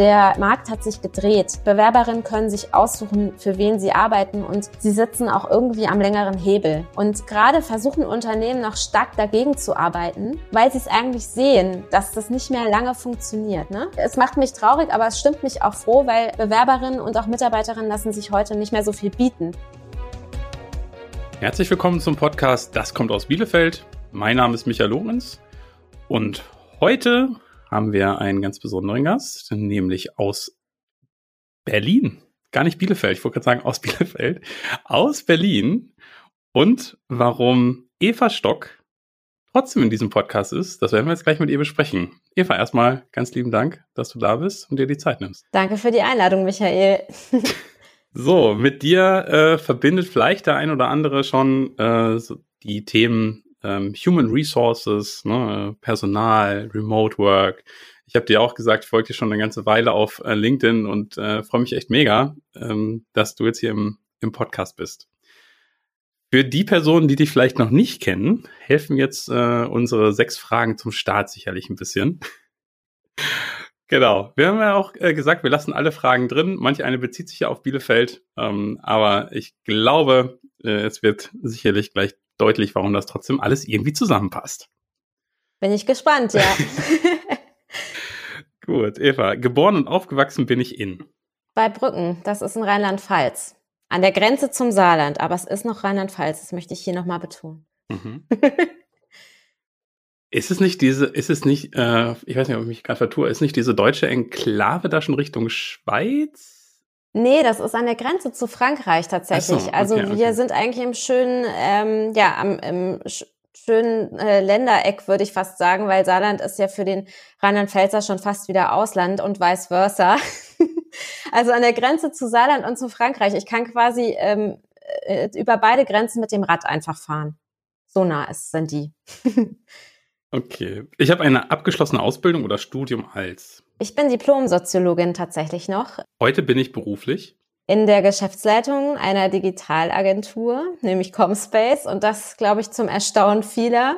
Der Markt hat sich gedreht. Bewerberinnen können sich aussuchen, für wen sie arbeiten und sie sitzen auch irgendwie am längeren Hebel. Und gerade versuchen Unternehmen noch stark dagegen zu arbeiten, weil sie es eigentlich sehen, dass das nicht mehr lange funktioniert. Ne? Es macht mich traurig, aber es stimmt mich auch froh, weil Bewerberinnen und auch Mitarbeiterinnen lassen sich heute nicht mehr so viel bieten. Herzlich willkommen zum Podcast Das kommt aus Bielefeld. Mein Name ist Michael Lorenz und heute haben wir einen ganz besonderen Gast, nämlich aus Berlin. Gar nicht Bielefeld, ich wollte gerade sagen aus Bielefeld. Aus Berlin. Und warum Eva Stock trotzdem in diesem Podcast ist, das werden wir jetzt gleich mit ihr besprechen. Eva, erstmal ganz lieben Dank, dass du da bist und dir die Zeit nimmst. Danke für die Einladung, Michael. so, mit dir äh, verbindet vielleicht der ein oder andere schon äh, so die Themen ähm, Human Resources, ne, Personal, Remote Work. Ich habe dir auch gesagt, ich folge dir schon eine ganze Weile auf äh, LinkedIn und äh, freue mich echt mega, ähm, dass du jetzt hier im, im Podcast bist. Für die Personen, die dich vielleicht noch nicht kennen, helfen jetzt äh, unsere sechs Fragen zum Start sicherlich ein bisschen. genau. Wir haben ja auch äh, gesagt, wir lassen alle Fragen drin. Manche eine bezieht sich ja auf Bielefeld, ähm, aber ich glaube, äh, es wird sicherlich gleich deutlich, warum das trotzdem alles irgendwie zusammenpasst. Bin ich gespannt, ja. Gut, Eva, geboren und aufgewachsen bin ich in. Bei Brücken, das ist in Rheinland-Pfalz. An der Grenze zum Saarland, aber es ist noch Rheinland-Pfalz, das möchte ich hier nochmal betonen. Mhm. ist es nicht diese, ist es nicht, äh, ich weiß nicht, ob ich mich gerade vertue, ist nicht diese deutsche Enklave da schon Richtung Schweiz? Nee, das ist an der Grenze zu Frankreich tatsächlich. So, okay, also wir okay. sind eigentlich im schönen, ähm, ja, am im schönen äh, Ländereck, würde ich fast sagen, weil Saarland ist ja für den Rheinland-Pfälzer schon fast wieder Ausland und vice versa. also an der Grenze zu Saarland und zu Frankreich. Ich kann quasi ähm, äh, über beide Grenzen mit dem Rad einfach fahren. So nah ist, sind die. okay. Ich habe eine abgeschlossene Ausbildung oder Studium als ich bin Diplom-Soziologin tatsächlich noch. Heute bin ich beruflich in der Geschäftsleitung einer Digitalagentur, nämlich Comspace. Und das, glaube ich, zum Erstaunen vieler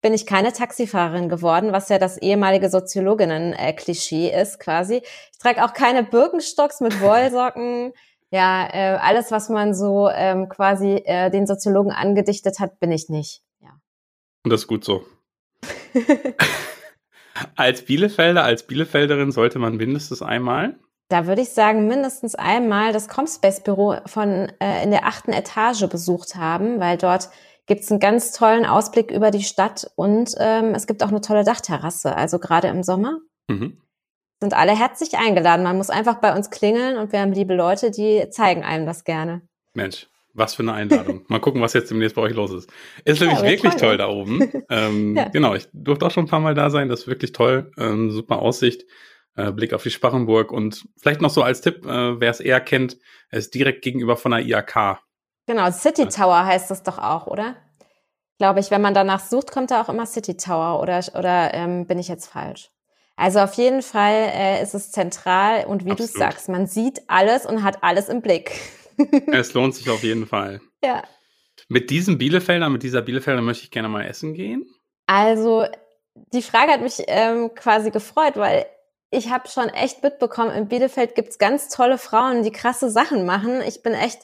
bin ich keine Taxifahrerin geworden, was ja das ehemalige Soziologinnen-Klischee ist quasi. Ich trage auch keine Birkenstocks mit Wollsocken. ja, äh, alles, was man so ähm, quasi äh, den Soziologen angedichtet hat, bin ich nicht. Ja. Und das ist gut so. Als Bielefelder, als Bielefelderin sollte man mindestens einmal. Da würde ich sagen, mindestens einmal das Comspace-Büro von äh, in der achten Etage besucht haben, weil dort gibt es einen ganz tollen Ausblick über die Stadt und ähm, es gibt auch eine tolle Dachterrasse, also gerade im Sommer. Mhm. Sind alle herzlich eingeladen. Man muss einfach bei uns klingeln und wir haben liebe Leute, die zeigen einem das gerne. Mensch, was für eine Einladung. Mal gucken, was jetzt demnächst bei euch los ist. Ist ja, nämlich wirklich toll da oben. Ähm, ja. Genau, ich durfte auch schon ein paar Mal da sein. Das ist wirklich toll. Ähm, super Aussicht. Äh, Blick auf die Sparrenburg. Und vielleicht noch so als Tipp, äh, wer es eher kennt, er ist direkt gegenüber von der IAK. Genau, City Tower heißt das doch auch, oder? Glaube ich, wenn man danach sucht, kommt da auch immer City Tower oder, oder ähm, bin ich jetzt falsch? Also auf jeden Fall äh, ist es zentral und wie du sagst, man sieht alles und hat alles im Blick. es lohnt sich auf jeden Fall. Ja. Mit diesem Bielefelder, mit dieser Bielefelder möchte ich gerne mal essen gehen. Also, die Frage hat mich ähm, quasi gefreut, weil ich habe schon echt mitbekommen, in Bielefeld gibt's ganz tolle Frauen, die krasse Sachen machen. Ich bin echt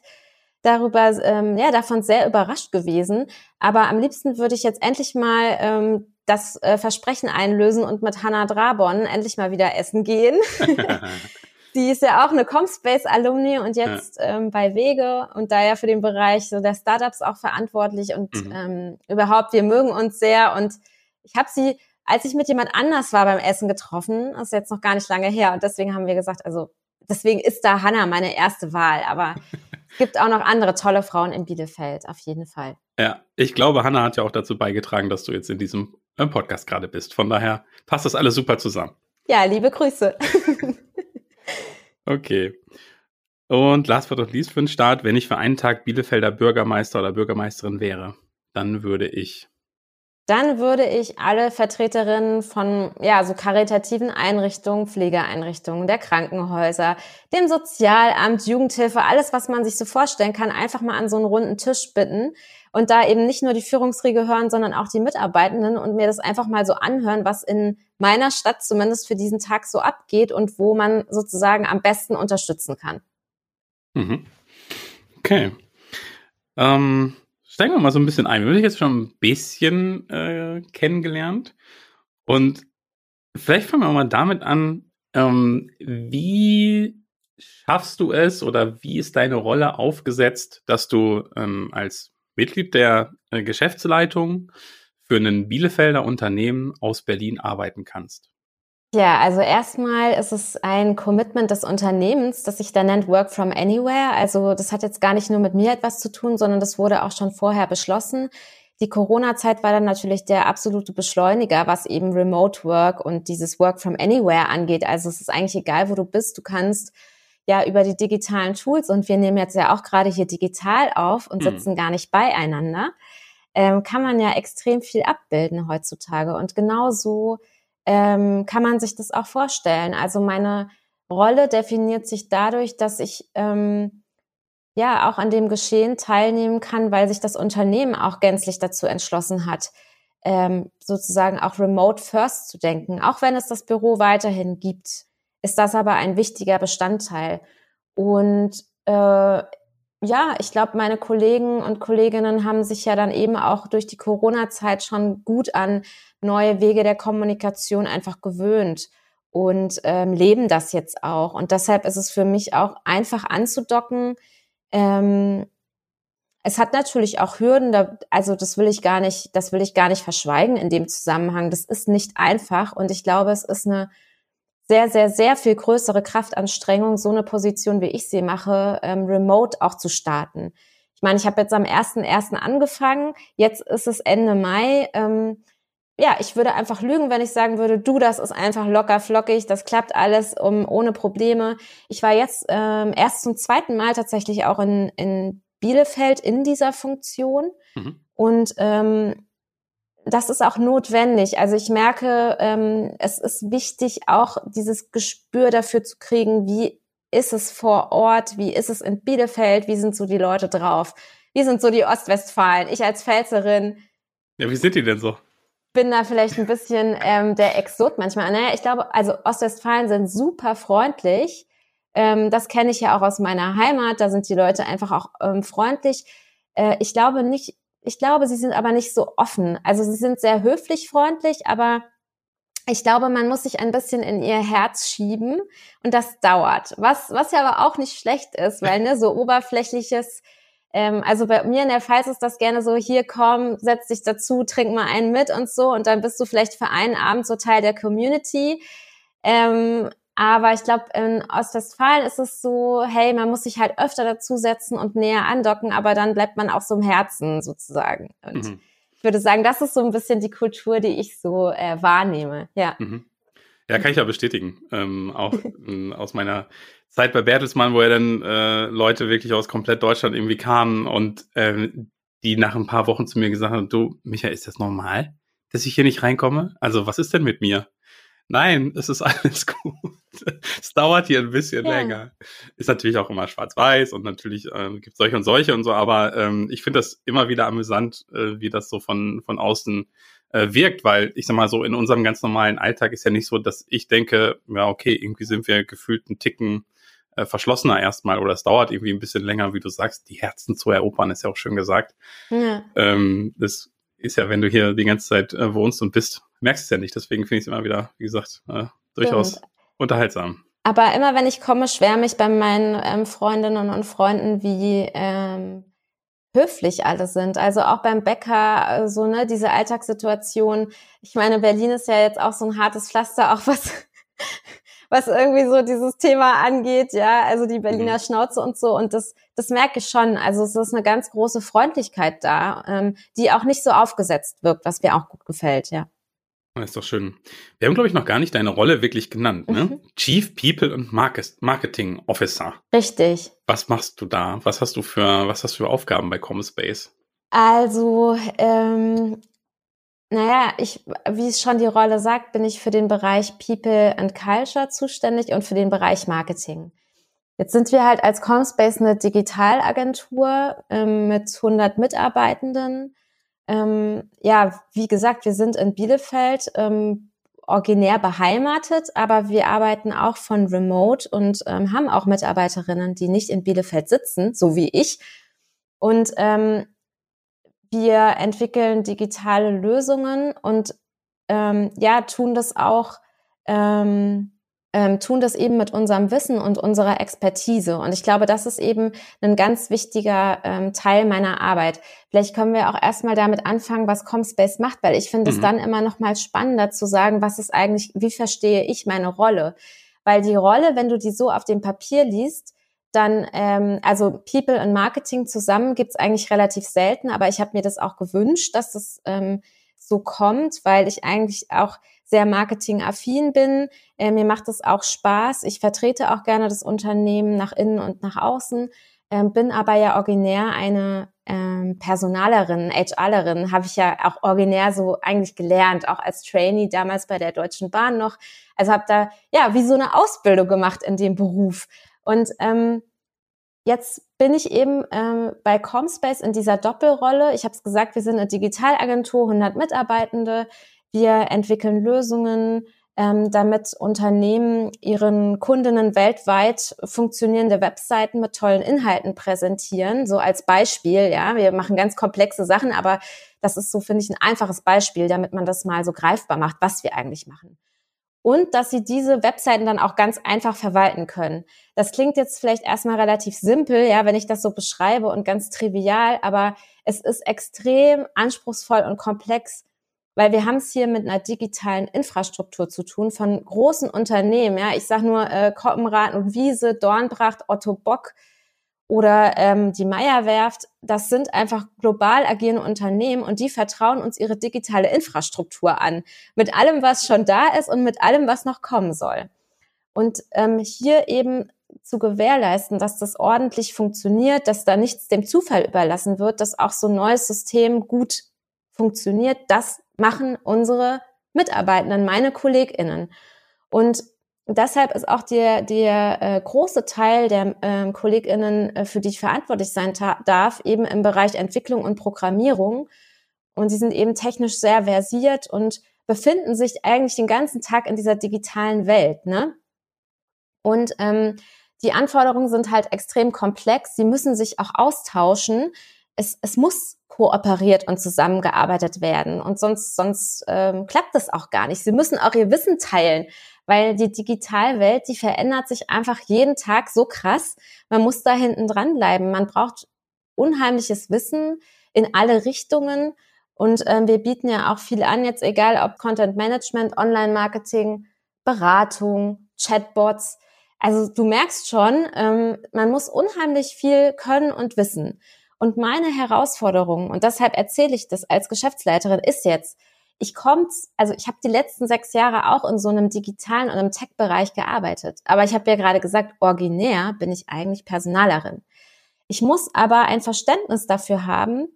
darüber, ähm, ja, davon sehr überrascht gewesen. Aber am liebsten würde ich jetzt endlich mal ähm, das äh, Versprechen einlösen und mit Hannah Drabon endlich mal wieder essen gehen. Die ist ja auch eine Comspace-Alumni und jetzt ja. ähm, bei Wege und da ja für den Bereich so der Startups auch verantwortlich und mhm. ähm, überhaupt, wir mögen uns sehr und ich habe sie, als ich mit jemand anders war beim Essen getroffen, das ist jetzt noch gar nicht lange her und deswegen haben wir gesagt, also deswegen ist da Hanna meine erste Wahl, aber es gibt auch noch andere tolle Frauen in Bielefeld, auf jeden Fall. Ja, ich glaube, Hanna hat ja auch dazu beigetragen, dass du jetzt in diesem äh, Podcast gerade bist. Von daher passt das alles super zusammen. Ja, liebe Grüße. Okay. Und last but not least für den Start, wenn ich für einen Tag Bielefelder Bürgermeister oder Bürgermeisterin wäre, dann würde ich. Dann würde ich alle Vertreterinnen von, ja, so karitativen Einrichtungen, Pflegeeinrichtungen, der Krankenhäuser, dem Sozialamt, Jugendhilfe, alles, was man sich so vorstellen kann, einfach mal an so einen runden Tisch bitten und da eben nicht nur die Führungsriege hören, sondern auch die Mitarbeitenden und mir das einfach mal so anhören, was in meiner Stadt zumindest für diesen Tag so abgeht und wo man sozusagen am besten unterstützen kann. Mhm. Okay. Ähm, steigen wir mal so ein bisschen ein. Wir haben dich jetzt schon ein bisschen äh, kennengelernt. Und vielleicht fangen wir mal damit an, ähm, wie schaffst du es oder wie ist deine Rolle aufgesetzt, dass du ähm, als Mitglied der äh, Geschäftsleitung für ein Bielefelder Unternehmen aus Berlin arbeiten kannst? Ja, also erstmal ist es ein Commitment des Unternehmens, das sich da nennt Work from Anywhere. Also das hat jetzt gar nicht nur mit mir etwas zu tun, sondern das wurde auch schon vorher beschlossen. Die Corona-Zeit war dann natürlich der absolute Beschleuniger, was eben Remote Work und dieses Work from Anywhere angeht. Also es ist eigentlich egal, wo du bist. Du kannst ja über die digitalen Tools und wir nehmen jetzt ja auch gerade hier digital auf und hm. sitzen hm. gar nicht beieinander, ähm, kann man ja extrem viel abbilden heutzutage. Und genau so ähm, kann man sich das auch vorstellen. Also meine Rolle definiert sich dadurch, dass ich ähm, ja auch an dem Geschehen teilnehmen kann, weil sich das Unternehmen auch gänzlich dazu entschlossen hat, ähm, sozusagen auch remote first zu denken. Auch wenn es das Büro weiterhin gibt, ist das aber ein wichtiger Bestandteil. Und äh, ja, ich glaube, meine Kollegen und Kolleginnen haben sich ja dann eben auch durch die Corona-Zeit schon gut an neue Wege der Kommunikation einfach gewöhnt und ähm, leben das jetzt auch. Und deshalb ist es für mich auch einfach anzudocken. Ähm, es hat natürlich auch Hürden, da, also das will ich gar nicht, das will ich gar nicht verschweigen in dem Zusammenhang. Das ist nicht einfach und ich glaube, es ist eine sehr, sehr, sehr viel größere Kraftanstrengung, so eine Position, wie ich sie mache, ähm, remote auch zu starten. Ich meine, ich habe jetzt am 1.1. angefangen, jetzt ist es Ende Mai. Ähm, ja, ich würde einfach lügen, wenn ich sagen würde, du, das ist einfach locker flockig, das klappt alles um, ohne Probleme. Ich war jetzt ähm, erst zum zweiten Mal tatsächlich auch in, in Bielefeld in dieser Funktion. Mhm. Und ähm, das ist auch notwendig. Also ich merke, ähm, es ist wichtig, auch dieses Gespür dafür zu kriegen, wie ist es vor Ort, wie ist es in Bielefeld, wie sind so die Leute drauf, wie sind so die Ostwestfalen. Ich als Pfälzerin. Ja, wie sind die denn so? Bin da vielleicht ein bisschen ähm, der Exot manchmal. Naja, ich glaube, also Ostwestfalen sind super freundlich. Ähm, das kenne ich ja auch aus meiner Heimat. Da sind die Leute einfach auch ähm, freundlich. Äh, ich glaube nicht, ich glaube, sie sind aber nicht so offen. Also sie sind sehr höflich, freundlich, aber ich glaube, man muss sich ein bisschen in ihr Herz schieben und das dauert. Was, was ja aber auch nicht schlecht ist, weil ne, so oberflächliches, ähm, also bei mir in der Pfalz ist das gerne so, hier komm, setz dich dazu, trink mal einen mit und so und dann bist du vielleicht für einen Abend so Teil der Community. Ähm, aber ich glaube, in Ostwestfalen ist es so, hey, man muss sich halt öfter dazusetzen und näher andocken, aber dann bleibt man auch so im Herzen sozusagen. Und mhm. ich würde sagen, das ist so ein bisschen die Kultur, die ich so äh, wahrnehme. Ja. Mhm. Ja, kann ich ja bestätigen. Ähm, auch äh, aus meiner Zeit bei Bertelsmann, wo ja dann äh, Leute wirklich aus komplett Deutschland irgendwie kamen und äh, die nach ein paar Wochen zu mir gesagt haben, du, Michael, ist das normal, dass ich hier nicht reinkomme? Also was ist denn mit mir? Nein, es ist alles gut. es dauert hier ein bisschen ja. länger. Ist natürlich auch immer schwarz-weiß und natürlich äh, gibt es solche und solche und so, aber ähm, ich finde das immer wieder amüsant, äh, wie das so von, von außen äh, wirkt, weil ich sag mal so, in unserem ganz normalen Alltag ist ja nicht so, dass ich denke, ja, okay, irgendwie sind wir gefühlt einen Ticken äh, verschlossener erstmal oder es dauert irgendwie ein bisschen länger, wie du sagst, die Herzen zu erobern, ist ja auch schön gesagt. Ja. Ähm, das ist ja, wenn du hier die ganze Zeit äh, wohnst und bist, merkst es ja nicht. Deswegen finde ich es immer wieder, wie gesagt, äh, durchaus Stimmt. Unterhaltsam. Aber immer wenn ich komme, schwärme ich bei meinen ähm, Freundinnen und Freunden, wie ähm, höflich alle sind. Also auch beim Bäcker, äh, so ne, diese Alltagssituation. Ich meine, Berlin ist ja jetzt auch so ein hartes Pflaster, auch was was irgendwie so dieses Thema angeht, ja, also die Berliner mhm. Schnauze und so. Und das, das merke ich schon. Also es ist eine ganz große Freundlichkeit da, ähm, die auch nicht so aufgesetzt wirkt, was mir auch gut gefällt, ja. Das ist doch schön. Wir haben, glaube ich, noch gar nicht deine Rolle wirklich genannt, ne? Mhm. Chief People and Marketing Officer. Richtig. Was machst du da? Was hast du für, was hast du für Aufgaben bei Comspace? Also, ähm, naja, ich, wie es schon die Rolle sagt, bin ich für den Bereich People and Culture zuständig und für den Bereich Marketing. Jetzt sind wir halt als Comspace eine Digitalagentur ähm, mit 100 Mitarbeitenden. Ähm, ja, wie gesagt, wir sind in Bielefeld ähm, originär beheimatet, aber wir arbeiten auch von Remote und ähm, haben auch Mitarbeiterinnen, die nicht in Bielefeld sitzen, so wie ich. Und ähm, wir entwickeln digitale Lösungen und ähm, ja, tun das auch ähm, ähm, tun das eben mit unserem Wissen und unserer Expertise. Und ich glaube, das ist eben ein ganz wichtiger ähm, Teil meiner Arbeit. Vielleicht können wir auch erstmal damit anfangen, was Comspace macht, weil ich finde mhm. es dann immer noch mal spannender zu sagen, was ist eigentlich, wie verstehe ich meine Rolle? Weil die Rolle, wenn du die so auf dem Papier liest, dann, ähm, also People und Marketing zusammen gibt's eigentlich relativ selten, aber ich habe mir das auch gewünscht, dass das ähm, so kommt, weil ich eigentlich auch sehr marketingaffin bin. Äh, mir macht es auch Spaß. Ich vertrete auch gerne das Unternehmen nach innen und nach außen, äh, bin aber ja originär eine ähm, Personalerin, HRlerin, habe ich ja auch originär so eigentlich gelernt, auch als Trainee damals bei der Deutschen Bahn noch. Also habe da ja wie so eine Ausbildung gemacht in dem Beruf. Und ähm, Jetzt bin ich eben ähm, bei Comspace in dieser Doppelrolle. Ich habe es gesagt, wir sind eine Digitalagentur, 100 Mitarbeitende. Wir entwickeln Lösungen, ähm, damit Unternehmen ihren Kundinnen weltweit funktionierende Webseiten mit tollen Inhalten präsentieren. So als Beispiel, ja, wir machen ganz komplexe Sachen, aber das ist so, finde ich, ein einfaches Beispiel, damit man das mal so greifbar macht, was wir eigentlich machen. Und dass sie diese Webseiten dann auch ganz einfach verwalten können. Das klingt jetzt vielleicht erstmal relativ simpel, ja, wenn ich das so beschreibe und ganz trivial, aber es ist extrem anspruchsvoll und komplex, weil wir haben es hier mit einer digitalen Infrastruktur zu tun von großen Unternehmen. Ja, ich sage nur äh, Koppenrad und Wiese, Dornbracht, Otto Bock oder ähm, die Meierwerft. Das sind einfach global agierende Unternehmen und die vertrauen uns ihre digitale Infrastruktur an mit allem, was schon da ist und mit allem, was noch kommen soll. Und ähm, hier eben zu gewährleisten, dass das ordentlich funktioniert, dass da nichts dem Zufall überlassen wird, dass auch so ein neues System gut funktioniert, das machen unsere Mitarbeitenden, meine KollegInnen. Und deshalb ist auch der, der äh, große Teil der äh, KollegInnen, äh, für die ich verantwortlich sein darf, eben im Bereich Entwicklung und Programmierung. Und sie sind eben technisch sehr versiert und befinden sich eigentlich den ganzen Tag in dieser digitalen Welt. Ne? Und ähm, die Anforderungen sind halt extrem komplex. Sie müssen sich auch austauschen. Es, es muss kooperiert und zusammengearbeitet werden. Und sonst, sonst ähm, klappt das auch gar nicht. Sie müssen auch ihr Wissen teilen, weil die Digitalwelt, die verändert sich einfach jeden Tag so krass. Man muss da hinten dran bleiben. Man braucht unheimliches Wissen in alle Richtungen. Und ähm, wir bieten ja auch viel an, jetzt egal ob Content Management, Online-Marketing, Beratung, Chatbots. Also du merkst schon, ähm, man muss unheimlich viel können und wissen. Und meine Herausforderung, und deshalb erzähle ich das als Geschäftsleiterin, ist jetzt, ich komme, also ich habe die letzten sechs Jahre auch in so einem digitalen und im Tech-Bereich gearbeitet. Aber ich habe ja gerade gesagt, originär bin ich eigentlich Personalerin. Ich muss aber ein Verständnis dafür haben,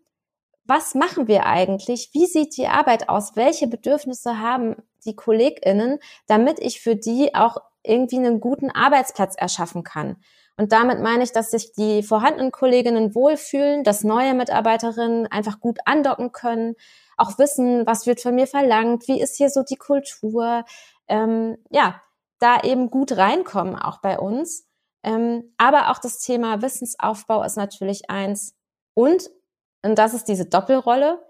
was machen wir eigentlich? Wie sieht die Arbeit aus? Welche Bedürfnisse haben die KollegInnen, damit ich für die auch irgendwie einen guten Arbeitsplatz erschaffen kann? Und damit meine ich, dass sich die vorhandenen Kolleginnen wohlfühlen, dass neue Mitarbeiterinnen einfach gut andocken können, auch wissen, was wird von mir verlangt, wie ist hier so die Kultur, ähm, ja, da eben gut reinkommen, auch bei uns. Ähm, aber auch das Thema Wissensaufbau ist natürlich eins. Und, und das ist diese Doppelrolle,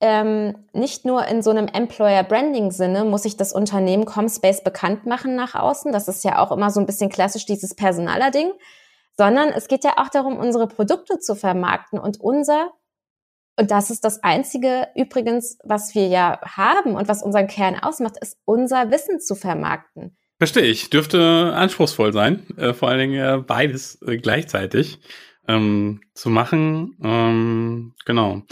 ähm, nicht nur in so einem Employer-Branding-Sinne muss ich das Unternehmen Comspace bekannt machen nach außen. Das ist ja auch immer so ein bisschen klassisch dieses Personaler-Ding. Sondern es geht ja auch darum, unsere Produkte zu vermarkten und unser, und das ist das Einzige übrigens, was wir ja haben und was unseren Kern ausmacht, ist unser Wissen zu vermarkten. Verstehe ich. Dürfte anspruchsvoll sein, äh, vor allen Dingen äh, beides äh, gleichzeitig ähm, zu machen. Ähm, genau.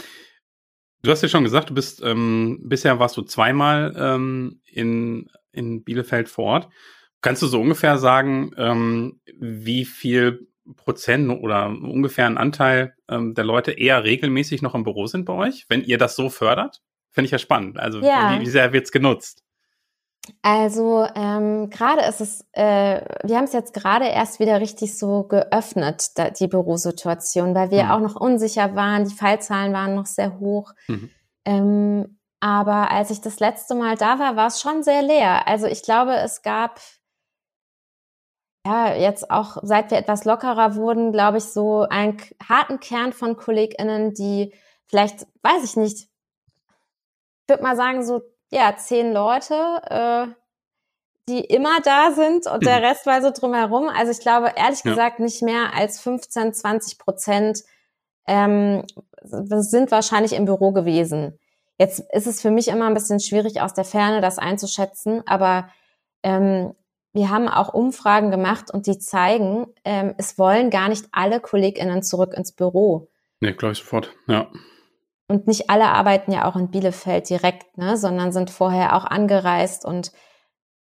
Du hast ja schon gesagt, du bist ähm, bisher warst du zweimal ähm, in, in Bielefeld vor Ort. Kannst du so ungefähr sagen, ähm, wie viel Prozent oder ungefähr ein Anteil ähm, der Leute eher regelmäßig noch im Büro sind bei euch, wenn ihr das so fördert? Finde ich ja spannend. Also ja. wie, wie sehr wird's genutzt? Also ähm, gerade ist es, äh, wir haben es jetzt gerade erst wieder richtig so geöffnet, da, die Bürosituation, weil wir mhm. auch noch unsicher waren, die Fallzahlen waren noch sehr hoch. Mhm. Ähm, aber als ich das letzte Mal da war, war es schon sehr leer. Also ich glaube, es gab ja jetzt auch, seit wir etwas lockerer wurden, glaube ich, so einen harten Kern von KollegInnen, die vielleicht, weiß ich nicht, ich würde mal sagen, so ja, zehn Leute, äh, die immer da sind und der mhm. Rest war so drumherum. Also ich glaube, ehrlich ja. gesagt, nicht mehr als 15, 20 Prozent ähm, sind wahrscheinlich im Büro gewesen. Jetzt ist es für mich immer ein bisschen schwierig, aus der Ferne das einzuschätzen, aber ähm, wir haben auch Umfragen gemacht und die zeigen, ähm, es wollen gar nicht alle KollegInnen zurück ins Büro. Nee, glaube ich sofort, ja. Und nicht alle arbeiten ja auch in Bielefeld direkt, ne, sondern sind vorher auch angereist und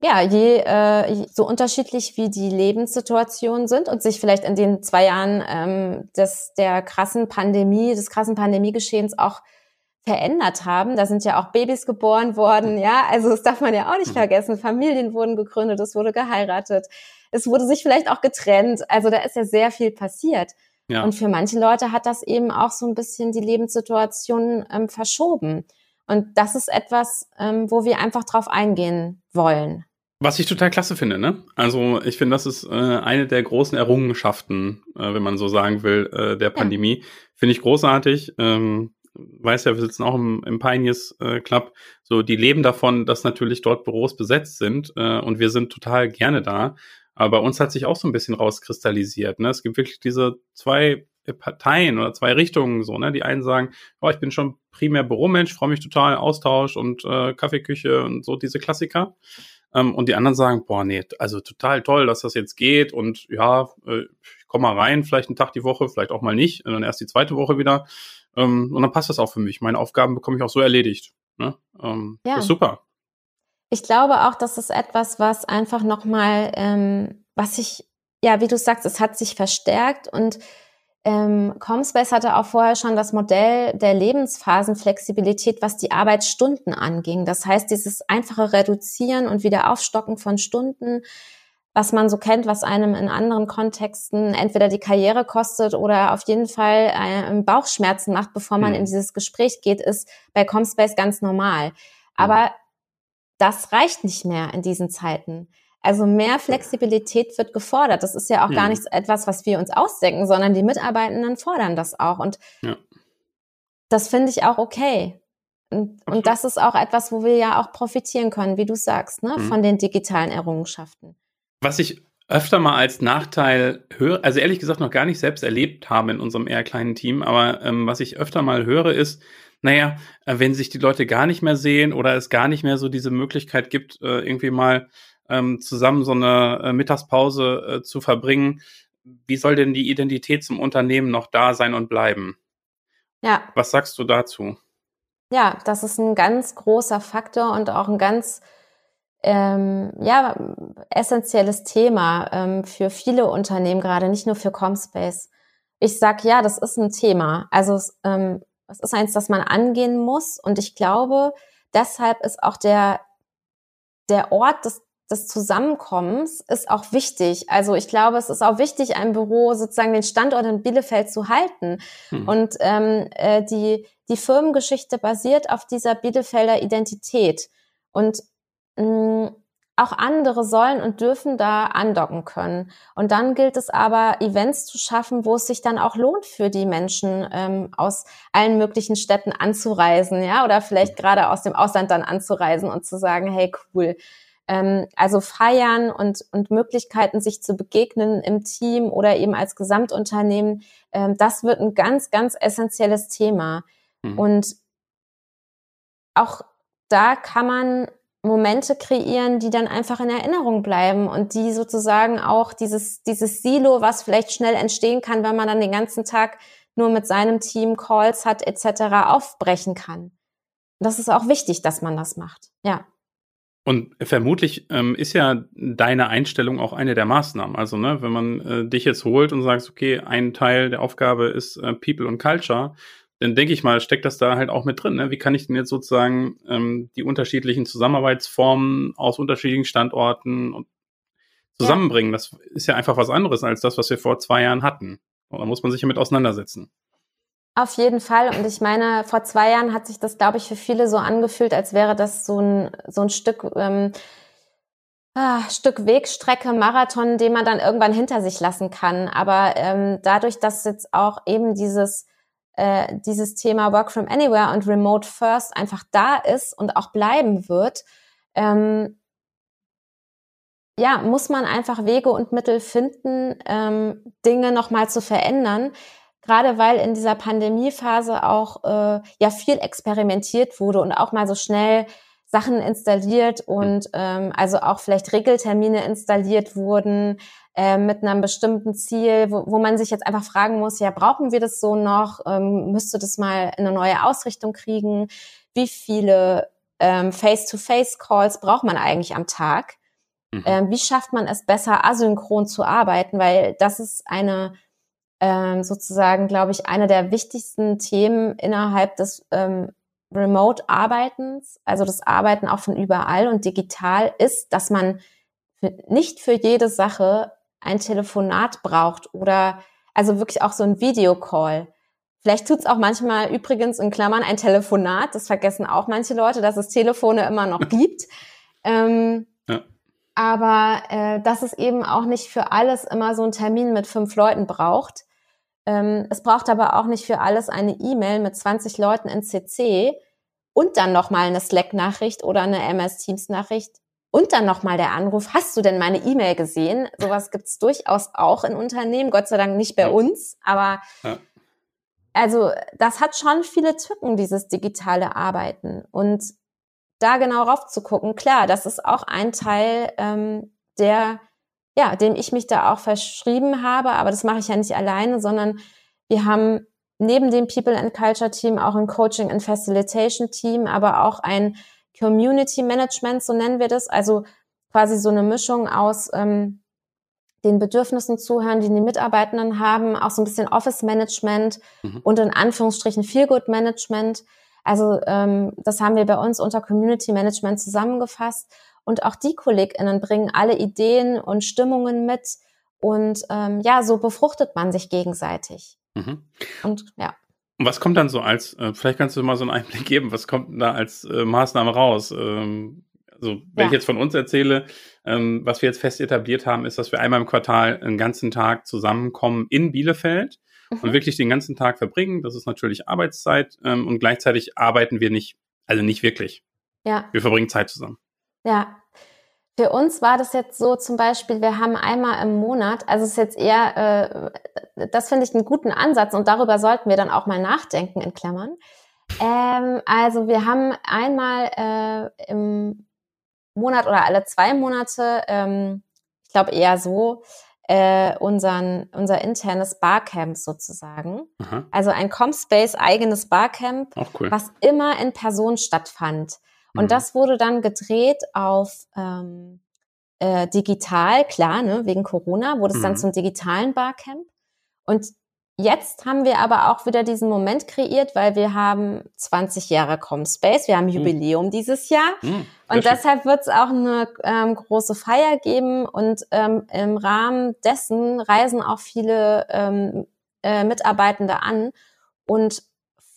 ja, je äh, so unterschiedlich wie die Lebenssituationen sind und sich vielleicht in den zwei Jahren ähm, des der krassen Pandemie, des krassen Pandemiegeschehens auch verändert haben. Da sind ja auch Babys geboren worden, ja. Also das darf man ja auch nicht mhm. vergessen. Familien wurden gegründet, es wurde geheiratet, es wurde sich vielleicht auch getrennt. Also da ist ja sehr viel passiert. Ja. Und für manche Leute hat das eben auch so ein bisschen die Lebenssituation ähm, verschoben. Und das ist etwas, ähm, wo wir einfach drauf eingehen wollen. Was ich total klasse finde, ne? Also ich finde, das ist äh, eine der großen Errungenschaften, äh, wenn man so sagen will, äh, der Pandemie. Ja. Finde ich großartig. Ähm, weiß ja, wir sitzen auch im, im Pioneers äh, Club. So, die leben davon, dass natürlich dort Büros besetzt sind äh, und wir sind total gerne da. Aber bei uns hat sich auch so ein bisschen rauskristallisiert. Ne? Es gibt wirklich diese zwei Parteien oder zwei Richtungen so, ne? Die einen sagen, oh, ich bin schon primär Büromensch, freue mich total, Austausch und äh, Kaffeeküche und so diese Klassiker. Ähm, und die anderen sagen, boah, nee, also total toll, dass das jetzt geht und ja, äh, ich komme mal rein, vielleicht einen Tag die Woche, vielleicht auch mal nicht, und dann erst die zweite Woche wieder. Ähm, und dann passt das auch für mich. Meine Aufgaben bekomme ich auch so erledigt. Ne? Ähm, ja. Das ist super. Ich glaube auch, das ist etwas, was einfach nochmal, ähm, was sich, ja, wie du sagst, es hat sich verstärkt und ähm, Comspace hatte auch vorher schon das Modell der Lebensphasenflexibilität, was die Arbeitsstunden anging. Das heißt, dieses einfache Reduzieren und wieder Aufstocken von Stunden, was man so kennt, was einem in anderen Kontexten entweder die Karriere kostet oder auf jeden Fall äh, Bauchschmerzen macht, bevor man mhm. in dieses Gespräch geht, ist bei Comspace ganz normal. Mhm. Aber das reicht nicht mehr in diesen Zeiten. Also mehr Flexibilität wird gefordert. Das ist ja auch ja. gar mhm. nichts etwas, was wir uns ausdenken, sondern die Mitarbeitenden fordern das auch. Und ja. das finde ich auch okay. Und, und, das ist auch etwas, wo wir ja auch profitieren können, wie du sagst, ne, mhm. von den digitalen Errungenschaften. Was ich öfter mal als Nachteil höre, also ehrlich gesagt noch gar nicht selbst erlebt habe in unserem eher kleinen Team, aber ähm, was ich öfter mal höre, ist, naja, äh, wenn sich die Leute gar nicht mehr sehen oder es gar nicht mehr so diese Möglichkeit gibt, äh, irgendwie mal ähm, zusammen so eine äh, Mittagspause zu verbringen, wie soll denn die Identität zum Unternehmen noch da sein und bleiben? Ja. Was sagst du dazu? Ja, das ist ein ganz großer Faktor und auch ein ganz ähm, ja, essentielles Thema ähm, für viele Unternehmen, gerade nicht nur für Comspace. Ich sag ja, das ist ein Thema. Also ähm, es ist eins, das man angehen muss. Und ich glaube, deshalb ist auch der, der Ort des des Zusammenkommens ist auch wichtig. Also ich glaube, es ist auch wichtig, ein Büro sozusagen den Standort in Bielefeld zu halten. Mhm. Und ähm, äh, die, die Firmengeschichte basiert auf dieser Bielefelder Identität. Und mh, auch andere sollen und dürfen da andocken können. Und dann gilt es aber, Events zu schaffen, wo es sich dann auch lohnt für die Menschen ähm, aus allen möglichen Städten anzureisen, ja, oder vielleicht gerade aus dem Ausland dann anzureisen und zu sagen, hey, cool, ähm, also feiern und, und Möglichkeiten, sich zu begegnen im Team oder eben als Gesamtunternehmen, ähm, das wird ein ganz, ganz essentielles Thema. Mhm. Und auch da kann man Momente kreieren, die dann einfach in Erinnerung bleiben und die sozusagen auch dieses, dieses Silo, was vielleicht schnell entstehen kann, wenn man dann den ganzen Tag nur mit seinem Team Calls hat etc., aufbrechen kann. Das ist auch wichtig, dass man das macht. Ja. Und vermutlich ähm, ist ja deine Einstellung auch eine der Maßnahmen. Also, ne, wenn man äh, dich jetzt holt und sagt, okay, ein Teil der Aufgabe ist äh, People und Culture, dann denke ich mal, steckt das da halt auch mit drin. Ne? Wie kann ich denn jetzt sozusagen ähm, die unterschiedlichen Zusammenarbeitsformen aus unterschiedlichen Standorten zusammenbringen? Ja. Das ist ja einfach was anderes als das, was wir vor zwei Jahren hatten. Und da muss man sich damit auseinandersetzen. Auf jeden Fall. Und ich meine, vor zwei Jahren hat sich das, glaube ich, für viele so angefühlt, als wäre das so ein, so ein Stück, ähm, ah, Stück Wegstrecke, Marathon, den man dann irgendwann hinter sich lassen kann. Aber ähm, dadurch, dass jetzt auch eben dieses äh, dieses Thema Work from Anywhere und Remote First einfach da ist und auch bleiben wird, ähm, ja, muss man einfach Wege und Mittel finden, ähm, Dinge nochmal zu verändern. Gerade weil in dieser Pandemiephase auch äh, ja viel experimentiert wurde und auch mal so schnell Sachen installiert und ähm, also auch vielleicht Regeltermine installiert wurden, äh, mit einem bestimmten Ziel, wo, wo man sich jetzt einfach fragen muss, ja, brauchen wir das so noch? Ähm, müsste das mal eine neue Ausrichtung kriegen? Wie viele ähm, Face-to-Face-Calls braucht man eigentlich am Tag? Mhm. Ähm, wie schafft man es besser, asynchron zu arbeiten? Weil das ist eine ähm, sozusagen, glaube ich, eine der wichtigsten Themen innerhalb des ähm, Remote-Arbeitens, also das Arbeiten auch von überall und digital, ist, dass man für, nicht für jede Sache ein Telefonat braucht oder also wirklich auch so ein Videocall. Vielleicht tut's auch manchmal übrigens in Klammern ein Telefonat. Das vergessen auch manche Leute, dass es Telefone immer noch gibt. Ähm, ja. Aber äh, dass es eben auch nicht für alles immer so einen Termin mit fünf Leuten braucht. Ähm, es braucht aber auch nicht für alles eine E-Mail mit 20 Leuten in CC und dann nochmal eine Slack-Nachricht oder eine MS Teams-Nachricht und dann nochmal der Anruf, hast du denn meine E-Mail gesehen? Sowas gibt's durchaus auch in Unternehmen, Gott sei Dank nicht bei ja. uns, aber ja. also das hat schon viele Tücken, dieses digitale Arbeiten. Und da genau rauf zu gucken, klar, das ist auch ein Teil, ähm, der, ja, dem ich mich da auch verschrieben habe, aber das mache ich ja nicht alleine, sondern wir haben neben dem People and Culture Team auch ein Coaching and Facilitation Team, aber auch ein Community Management, so nennen wir das. Also quasi so eine Mischung aus ähm, den Bedürfnissen zuhören, die die Mitarbeitenden haben, auch so ein bisschen Office Management mhm. und in Anführungsstrichen Feelgood Management. Also ähm, das haben wir bei uns unter Community Management zusammengefasst. Und auch die KollegInnen bringen alle Ideen und Stimmungen mit. Und ähm, ja, so befruchtet man sich gegenseitig. Mhm. Und ja. Und was kommt dann so als, äh, vielleicht kannst du mal so einen Einblick geben, was kommt da als äh, Maßnahme raus? Ähm, also wenn ja. ich jetzt von uns erzähle, ähm, was wir jetzt fest etabliert haben, ist, dass wir einmal im Quartal einen ganzen Tag zusammenkommen in Bielefeld mhm. und wirklich den ganzen Tag verbringen. Das ist natürlich Arbeitszeit ähm, und gleichzeitig arbeiten wir nicht, also nicht wirklich. Ja. Wir verbringen Zeit zusammen. Ja, für uns war das jetzt so zum Beispiel, wir haben einmal im Monat, also es ist jetzt eher, äh, das finde ich einen guten Ansatz und darüber sollten wir dann auch mal nachdenken in Klammern. Ähm, also wir haben einmal äh, im Monat oder alle zwei Monate, ähm, ich glaube eher so, äh, unseren, unser internes Barcamp sozusagen. Aha. Also ein Comspace eigenes Barcamp, cool. was immer in Person stattfand. Und mhm. das wurde dann gedreht auf ähm, äh, digital, klar, ne, wegen Corona, wurde es mhm. dann zum digitalen Barcamp. Und jetzt haben wir aber auch wieder diesen Moment kreiert, weil wir haben 20 Jahre Comspace, wir haben mhm. Jubiläum mhm. dieses Jahr. Mhm, und deshalb wird es auch eine ähm, große Feier geben. Und ähm, im Rahmen dessen reisen auch viele ähm, äh, Mitarbeitende an. Und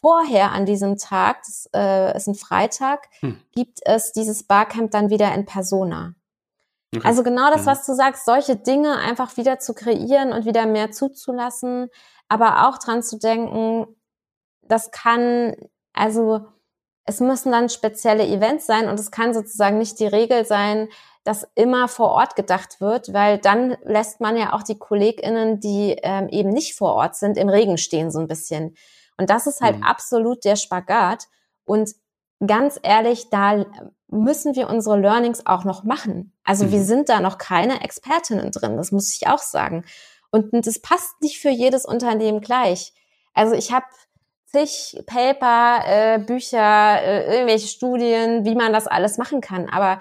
vorher an diesem Tag, das äh, ist ein Freitag, hm. gibt es dieses Barcamp dann wieder in Persona. Okay. Also genau das, was du sagst, solche Dinge einfach wieder zu kreieren und wieder mehr zuzulassen, aber auch dran zu denken, das kann, also es müssen dann spezielle Events sein und es kann sozusagen nicht die Regel sein, dass immer vor Ort gedacht wird, weil dann lässt man ja auch die KollegInnen, die ähm, eben nicht vor Ort sind, im Regen stehen so ein bisschen. Und das ist halt mhm. absolut der Spagat. Und ganz ehrlich, da müssen wir unsere Learnings auch noch machen. Also mhm. wir sind da noch keine Expertinnen drin, das muss ich auch sagen. Und das passt nicht für jedes Unternehmen gleich. Also ich habe zig Paper, äh, Bücher, äh, irgendwelche Studien, wie man das alles machen kann. Aber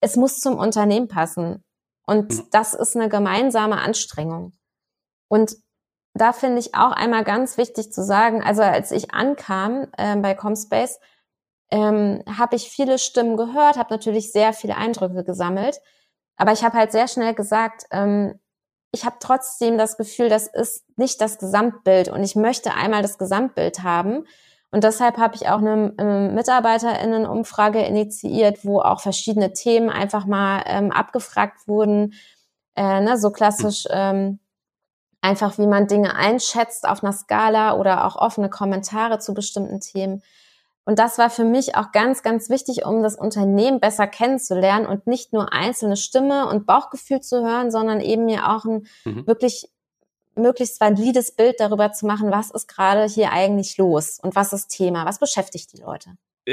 es muss zum Unternehmen passen. Und mhm. das ist eine gemeinsame Anstrengung. Und da finde ich auch einmal ganz wichtig zu sagen, also als ich ankam äh, bei Comspace, ähm, habe ich viele Stimmen gehört, habe natürlich sehr viele Eindrücke gesammelt, aber ich habe halt sehr schnell gesagt, ähm, ich habe trotzdem das Gefühl, das ist nicht das Gesamtbild und ich möchte einmal das Gesamtbild haben. Und deshalb habe ich auch eine, eine Mitarbeiterinnenumfrage initiiert, wo auch verschiedene Themen einfach mal ähm, abgefragt wurden. Äh, ne, so klassisch ähm, einfach, wie man Dinge einschätzt auf einer Skala oder auch offene Kommentare zu bestimmten Themen. Und das war für mich auch ganz, ganz wichtig, um das Unternehmen besser kennenzulernen und nicht nur einzelne Stimme und Bauchgefühl zu hören, sondern eben mir auch ein mhm. wirklich möglichst valides Bild darüber zu machen, was ist gerade hier eigentlich los und was ist Thema, was beschäftigt die Leute.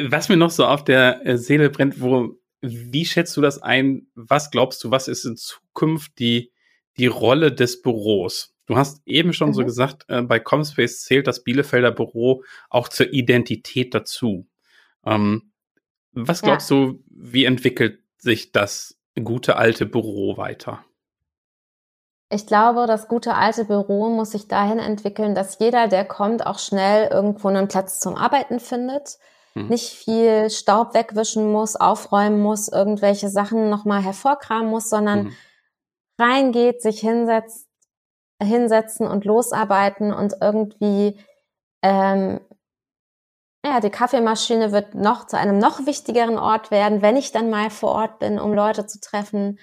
Was mir noch so auf der äh, Seele brennt, wo, wie schätzt du das ein? Was glaubst du, was ist in Zukunft die, die Rolle des Büros? Du hast eben schon mhm. so gesagt, äh, bei Comspace zählt das Bielefelder Büro auch zur Identität dazu. Ähm, was glaubst ja. du, wie entwickelt sich das gute alte Büro weiter? Ich glaube, das gute alte Büro muss sich dahin entwickeln, dass jeder, der kommt, auch schnell irgendwo einen Platz zum Arbeiten findet, hm. nicht viel Staub wegwischen muss, aufräumen muss, irgendwelche Sachen nochmal hervorkramen muss, sondern hm. reingeht, sich hinsetzt, hinsetzen und losarbeiten und irgendwie ähm, ja, die Kaffeemaschine wird noch zu einem noch wichtigeren Ort werden, wenn ich dann mal vor Ort bin, um Leute zu treffen.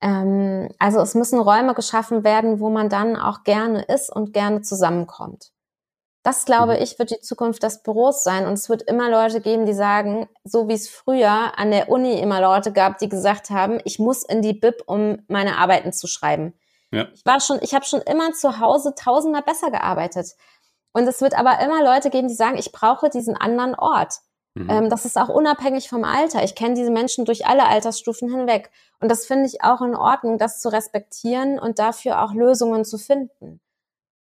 Ähm, also es müssen Räume geschaffen werden, wo man dann auch gerne ist und gerne zusammenkommt. Das glaube mhm. ich, wird die Zukunft des Büros sein. Und es wird immer Leute geben, die sagen, so wie es früher an der Uni immer Leute gab, die gesagt haben, ich muss in die Bib, um meine Arbeiten zu schreiben. Ja. Ich war schon, ich habe schon immer zu Hause tausendmal besser gearbeitet. Und es wird aber immer Leute geben, die sagen, ich brauche diesen anderen Ort. Mhm. Ähm, das ist auch unabhängig vom Alter. Ich kenne diese Menschen durch alle Altersstufen hinweg. Und das finde ich auch in Ordnung, das zu respektieren und dafür auch Lösungen zu finden.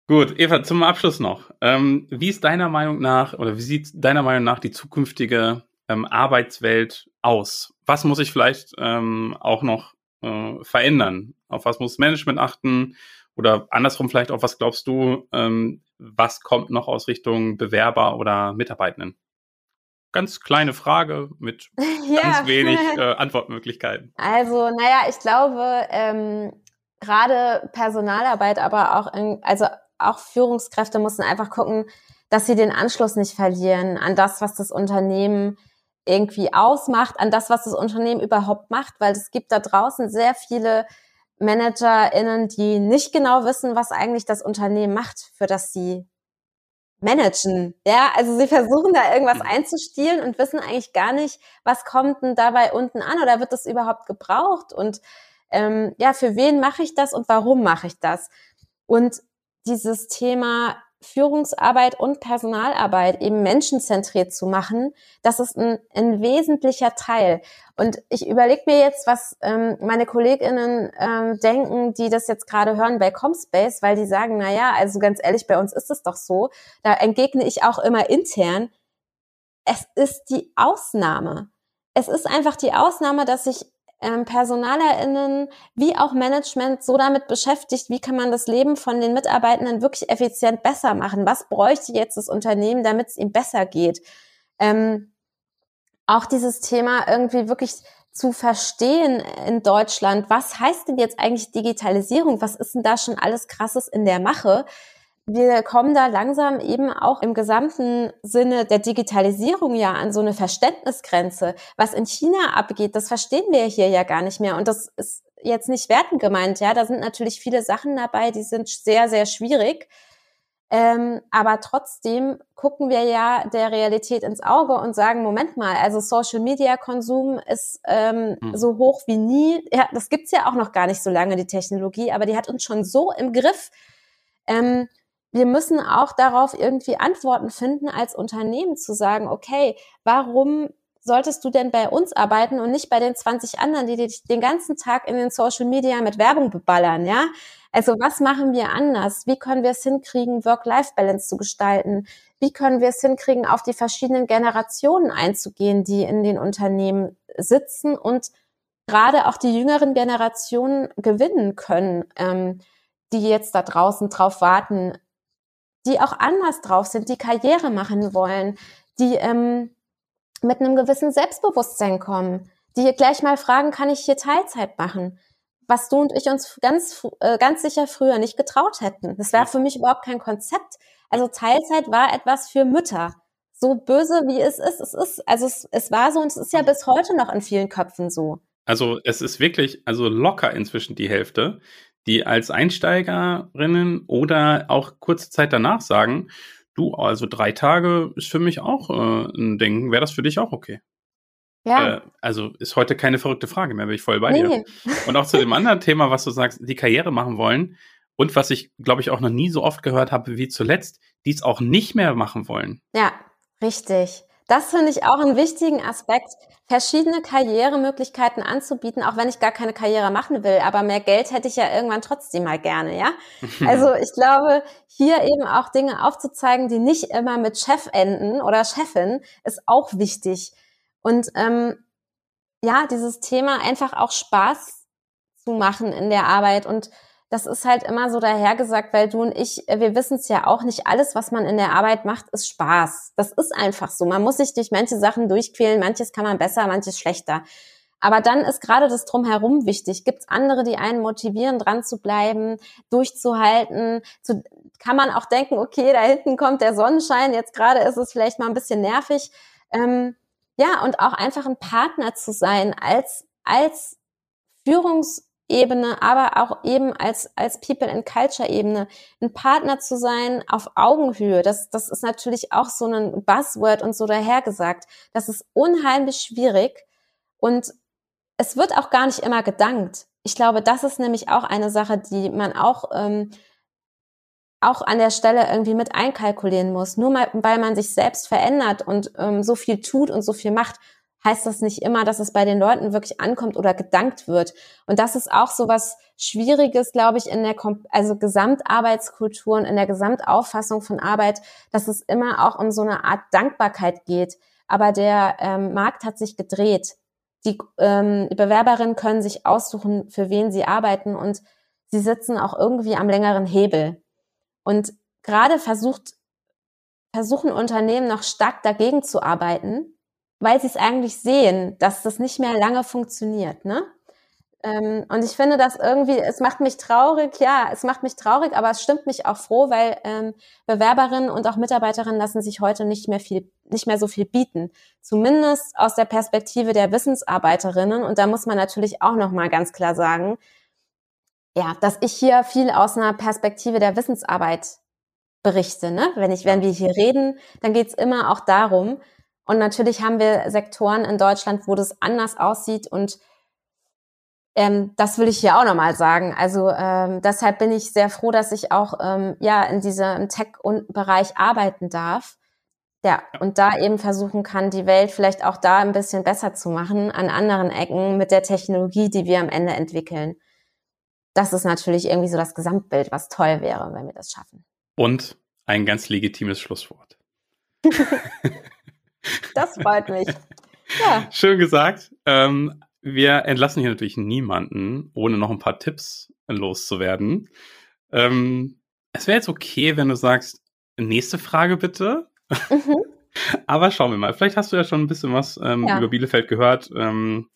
Gut, Eva, zum Abschluss noch. Ähm, wie ist deiner Meinung nach oder wie sieht deiner Meinung nach die zukünftige ähm, Arbeitswelt aus? Was muss ich vielleicht ähm, auch noch äh, verändern? Auf was muss Management achten? Oder andersrum vielleicht, auf was glaubst du, ähm, was kommt noch aus Richtung Bewerber oder Mitarbeitenden? Ganz kleine Frage mit ja. ganz wenig äh, Antwortmöglichkeiten. Also, naja, ich glaube, ähm, gerade Personalarbeit, aber auch, in, also auch Führungskräfte müssen einfach gucken, dass sie den Anschluss nicht verlieren an das, was das Unternehmen irgendwie ausmacht, an das, was das Unternehmen überhaupt macht, weil es gibt da draußen sehr viele ManagerInnen, die nicht genau wissen, was eigentlich das Unternehmen macht, für das sie managen. Ja, also sie versuchen da irgendwas mhm. einzustielen und wissen eigentlich gar nicht, was kommt denn dabei unten an oder wird das überhaupt gebraucht und ähm, ja, für wen mache ich das und warum mache ich das? Und dieses Thema Führungsarbeit und Personalarbeit eben menschenzentriert zu machen, das ist ein, ein wesentlicher Teil. Und ich überlege mir jetzt, was ähm, meine KollegInnen ähm, denken, die das jetzt gerade hören bei Comspace, weil die sagen, na ja, also ganz ehrlich, bei uns ist es doch so. Da entgegne ich auch immer intern. Es ist die Ausnahme. Es ist einfach die Ausnahme, dass sich ähm, PersonalerInnen wie auch Management so damit beschäftigt, wie kann man das Leben von den Mitarbeitenden wirklich effizient besser machen? Was bräuchte jetzt das Unternehmen, damit es ihm besser geht? Ähm, auch dieses Thema irgendwie wirklich zu verstehen in Deutschland, was heißt denn jetzt eigentlich Digitalisierung? Was ist denn da schon alles Krasses in der Mache? Wir kommen da langsam eben auch im gesamten Sinne der Digitalisierung ja an so eine Verständnisgrenze. Was in China abgeht, das verstehen wir hier ja gar nicht mehr. Und das ist jetzt nicht wertend gemeint, ja. Da sind natürlich viele Sachen dabei, die sind sehr, sehr schwierig. Ähm, aber trotzdem gucken wir ja der Realität ins Auge und sagen, Moment mal, also Social Media Konsum ist ähm, hm. so hoch wie nie. Ja, das gibt's ja auch noch gar nicht so lange, die Technologie, aber die hat uns schon so im Griff. Ähm, wir müssen auch darauf irgendwie Antworten finden, als Unternehmen zu sagen, okay, warum solltest du denn bei uns arbeiten und nicht bei den 20 anderen, die dich den ganzen Tag in den Social Media mit Werbung beballern, ja? Also was machen wir anders? Wie können wir es hinkriegen, Work-Life-Balance zu gestalten? Wie können wir es hinkriegen, auf die verschiedenen Generationen einzugehen, die in den Unternehmen sitzen und gerade auch die jüngeren Generationen gewinnen können, ähm, die jetzt da draußen drauf warten, die auch anders drauf sind, die Karriere machen wollen, die ähm, mit einem gewissen Selbstbewusstsein kommen, die gleich mal fragen, kann ich hier Teilzeit machen? Was du und ich uns ganz, äh, ganz sicher früher nicht getraut hätten. Das wäre für mich überhaupt kein Konzept. Also Teilzeit war etwas für Mütter. So böse wie es ist, es ist, also es, es war so und es ist ja bis heute noch in vielen Köpfen so. Also es ist wirklich, also locker inzwischen die Hälfte, die als Einsteigerinnen oder auch kurze Zeit danach sagen, du, also drei Tage ist für mich auch äh, ein Ding. Wäre das für dich auch okay? Ja. Äh, also ist heute keine verrückte Frage mehr, bin ich voll bei nee. dir. Und auch zu dem anderen Thema, was du sagst, die Karriere machen wollen. Und was ich, glaube ich, auch noch nie so oft gehört habe wie zuletzt, die es auch nicht mehr machen wollen. Ja, richtig. Das finde ich auch einen wichtigen Aspekt, verschiedene Karrieremöglichkeiten anzubieten, auch wenn ich gar keine Karriere machen will. Aber mehr Geld hätte ich ja irgendwann trotzdem mal gerne, ja? Also ich glaube, hier eben auch Dinge aufzuzeigen, die nicht immer mit Chef enden oder Chefin, ist auch wichtig. Und ähm, ja, dieses Thema einfach auch Spaß zu machen in der Arbeit und das ist halt immer so dahergesagt, weil du und ich, äh, wir wissen es ja auch nicht, alles, was man in der Arbeit macht, ist Spaß. Das ist einfach so. Man muss sich durch manche Sachen durchquälen, manches kann man besser, manches schlechter. Aber dann ist gerade das Drumherum wichtig. Gibt es andere, die einen motivieren, dran zu bleiben, durchzuhalten? Zu, kann man auch denken, okay, da hinten kommt der Sonnenschein, jetzt gerade ist es vielleicht mal ein bisschen nervig. Ähm, ja, und auch einfach ein Partner zu sein als, als Führungs- Ebene, aber auch eben als, als People and Culture Ebene, ein Partner zu sein auf Augenhöhe. Das, das ist natürlich auch so ein Buzzword und so dahergesagt. Das ist unheimlich schwierig und es wird auch gar nicht immer gedankt. Ich glaube, das ist nämlich auch eine Sache, die man auch, ähm, auch an der Stelle irgendwie mit einkalkulieren muss. Nur mal, weil man sich selbst verändert und ähm, so viel tut und so viel macht, heißt das nicht immer, dass es bei den Leuten wirklich ankommt oder gedankt wird. Und das ist auch so was Schwieriges, glaube ich, in der also Gesamtarbeitskultur und in der Gesamtauffassung von Arbeit, dass es immer auch um so eine Art Dankbarkeit geht. Aber der ähm, Markt hat sich gedreht. Die ähm, Bewerberinnen können sich aussuchen, für wen sie arbeiten und sie sitzen auch irgendwie am längeren Hebel. Und gerade versucht, versuchen Unternehmen noch stark dagegen zu arbeiten, weil sie es eigentlich sehen, dass das nicht mehr lange funktioniert, ne? Ähm, und ich finde das irgendwie, es macht mich traurig, ja, es macht mich traurig, aber es stimmt mich auch froh, weil ähm, Bewerberinnen und auch Mitarbeiterinnen lassen sich heute nicht mehr viel, nicht mehr so viel bieten. Zumindest aus der Perspektive der Wissensarbeiterinnen. Und da muss man natürlich auch noch mal ganz klar sagen, ja, dass ich hier viel aus einer Perspektive der Wissensarbeit berichte. Ne? Wenn ich, wenn wir hier reden, dann geht es immer auch darum, und natürlich haben wir Sektoren in Deutschland, wo das anders aussieht und ähm, das will ich hier auch nochmal sagen. Also ähm, deshalb bin ich sehr froh, dass ich auch ähm, ja in diesem Tech-Bereich arbeiten darf. Ja, und da eben versuchen kann, die Welt vielleicht auch da ein bisschen besser zu machen, an anderen Ecken mit der Technologie, die wir am Ende entwickeln. Das ist natürlich irgendwie so das Gesamtbild, was toll wäre, wenn wir das schaffen. Und ein ganz legitimes Schlusswort. Das freut mich. Ja. Schön gesagt. Ähm, wir entlassen hier natürlich niemanden, ohne noch ein paar Tipps loszuwerden. Ähm, es wäre jetzt okay, wenn du sagst, nächste Frage bitte. Mhm. Aber schauen wir mal. Vielleicht hast du ja schon ein bisschen was ähm, ja. über Bielefeld gehört. Ähm,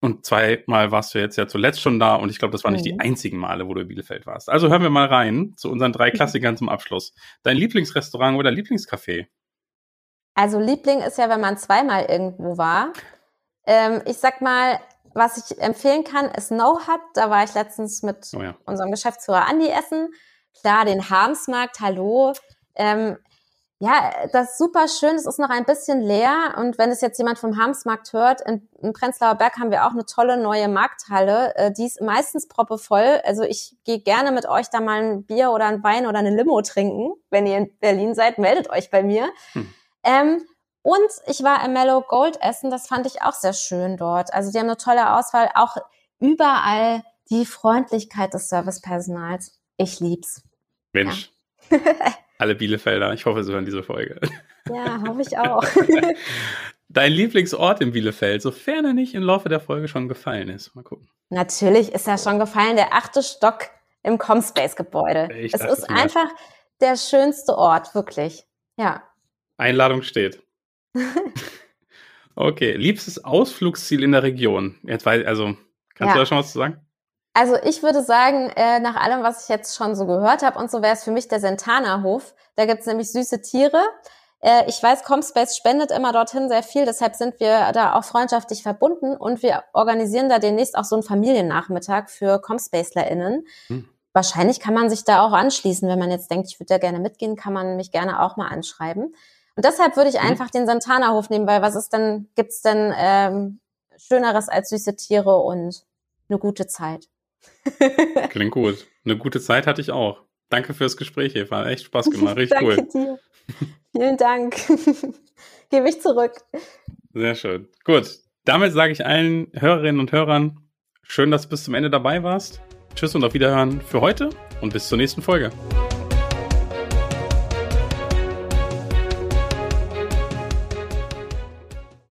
und zweimal warst du jetzt ja zuletzt schon da und ich glaube, das waren nicht die mhm. einzigen Male, wo du in Bielefeld warst. Also hören wir mal rein zu unseren drei mhm. Klassikern zum Abschluss. Dein Lieblingsrestaurant oder Lieblingscafé? Also Liebling ist ja, wenn man zweimal irgendwo war. Ähm, ich sag mal, was ich empfehlen kann, ist No Hut. Da war ich letztens mit oh ja. unserem Geschäftsführer Andi essen. Klar, den Harmsmarkt, hallo. Ähm, ja, das ist super schön. Es ist noch ein bisschen leer. Und wenn es jetzt jemand vom Harmsmarkt hört, in, in Prenzlauer Berg haben wir auch eine tolle neue Markthalle. Äh, die ist meistens proppevoll. Also ich gehe gerne mit euch da mal ein Bier oder ein Wein oder eine Limo trinken. Wenn ihr in Berlin seid, meldet euch bei mir. Hm. Ähm, und ich war im Mellow Gold essen, das fand ich auch sehr schön dort. Also die haben eine tolle Auswahl, auch überall die Freundlichkeit des Servicepersonals. Ich lieb's. Mensch. Ja. Alle Bielefelder, ich hoffe, sie hören diese Folge. Ja, hoffe ich auch. Dein Lieblingsort in Bielefeld, sofern er nicht im Laufe der Folge schon gefallen ist. Mal gucken. Natürlich ist er schon gefallen, der achte Stock im Comspace-Gebäude. Es ist einfach, der schönste Ort, wirklich. Ja. Einladung steht. okay, liebstes Ausflugsziel in der Region. Jetzt weiß, also, kannst ja. du da schon was zu sagen? Also ich würde sagen, äh, nach allem, was ich jetzt schon so gehört habe und so, wäre es für mich der Sentana-Hof. Da gibt's nämlich süße Tiere. Äh, ich weiß, Comspace spendet immer dorthin sehr viel, deshalb sind wir da auch freundschaftlich verbunden und wir organisieren da demnächst auch so einen Familiennachmittag für ComSpacelerInnen. Hm. Wahrscheinlich kann man sich da auch anschließen, wenn man jetzt denkt, ich würde da gerne mitgehen, kann man mich gerne auch mal anschreiben. Und deshalb würde ich hm. einfach den Santana-Hof nehmen, weil was ist denn, gibt's denn ähm, Schöneres als süße Tiere und eine gute Zeit? Klingt gut. Eine gute Zeit hatte ich auch. Danke fürs Gespräch, Eva. Echt Spaß gemacht. Richtig Danke cool. Dir. Vielen Dank. Gebe ich zurück. Sehr schön. Gut. Damit sage ich allen Hörerinnen und Hörern, schön, dass du bis zum Ende dabei warst. Tschüss und auf Wiederhören für heute und bis zur nächsten Folge.